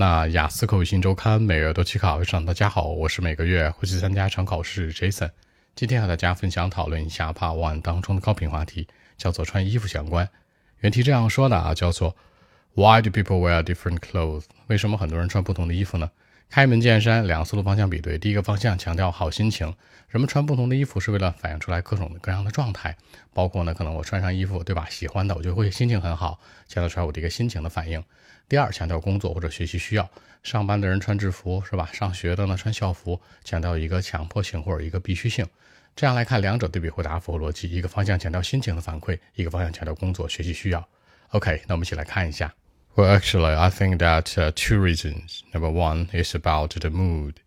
那雅思口语新周刊每月都期考上，大家好，我是每个月会去参加一场考试 Jason。今天和大家分享讨论一下 Part One 当中的高频话题，叫做穿衣服相关。原题这样说的啊，叫做 Why do people wear different clothes？为什么很多人穿不同的衣服呢？开门见山，两个思路方向比对。第一个方向强调好心情，人们穿不同的衣服是为了反映出来各种各样的状态，包括呢，可能我穿上衣服，对吧？喜欢的，我就会心情很好，强调出来我的一个心情的反应。第二，强调工作或者学习需要，上班的人穿制服是吧？上学的呢穿校服，强调一个强迫性或者一个必须性。这样来看，两者对比回答符合逻辑，一个方向强调心情的反馈，一个方向强调工作学习需要。OK，那我们一起来看一下。Well, actually, I think that uh, two reasons. Number one is about the mood.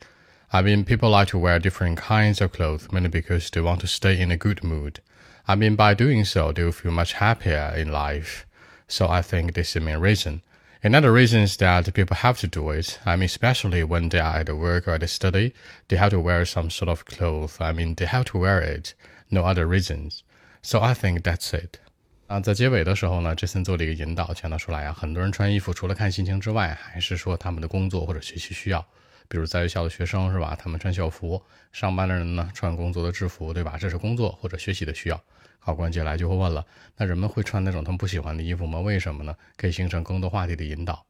I mean, people like to wear different kinds of clothes mainly because they want to stay in a good mood. I mean, by doing so, they will feel much happier in life. So I think this is the main reason. Another reason is that people have to do it. I mean, especially when they are at work or at study, they have to wear some sort of clothes. I mean, they have to wear it. No other reasons. So I think that's it. 啊，在结尾的时候呢，杰森做了一个引导，强调出来啊，很多人穿衣服除了看心情之外，还是说他们的工作或者学习需要。比如在学校的学生是吧，他们穿校服；上班的人呢，穿工作的制服，对吧？这是工作或者学习的需要。考官接下来就会问了，那人们会穿那种他们不喜欢的衣服吗？为什么呢？可以形成更多话题的引导。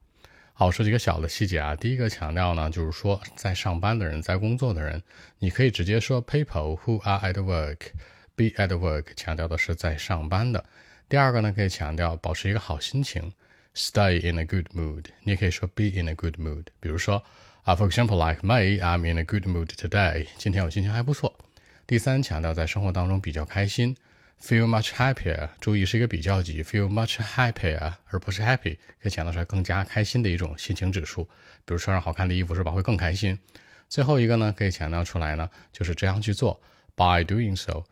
好，说几个小的细节啊。第一个强调呢，就是说在上班的人，在工作的人，你可以直接说 people who are at work，be at work，强调的是在上班的。第二个呢，可以强调保持一个好心情，stay in a good mood。你也可以说 be in a good mood。比如说啊，for example like me，I'm in a good mood today。今天我心情还不错。第三，强调在生活当中比较开心，feel much happier。注意是一个比较级，feel much happier，而不是 happy，可以强调出来更加开心的一种心情指数。比如穿上好看的衣服是吧，会更开心。最后一个呢，可以强调出来呢，就是这样去做，by doing so。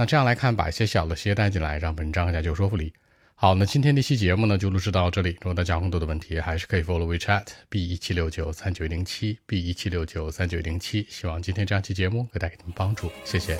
那这样来看，把一些小的细节带进来，让文章更加具有说服力。好，那今天这期节目呢就录制到这里。如果大家有更多的问题，还是可以 follow WeChat B 一七六九三九零七 B 一七六九三九零七。希望今天这样期节目给带给你们帮助，谢谢。